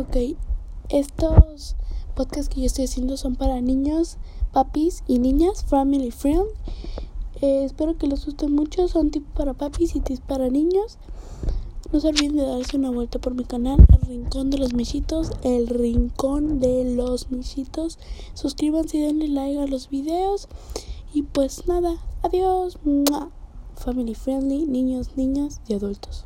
Ok, estos podcasts que yo estoy haciendo son para niños, papis y niñas, family friend. Eh, espero que les gusten mucho, son tips para papis y tips para niños. No se olviden de darse una vuelta por mi canal, El Rincón de los Michitos, El Rincón de los Michitos. Suscríbanse y denle like a los videos. Y pues nada, adiós. Family friendly, niños, niñas y adultos.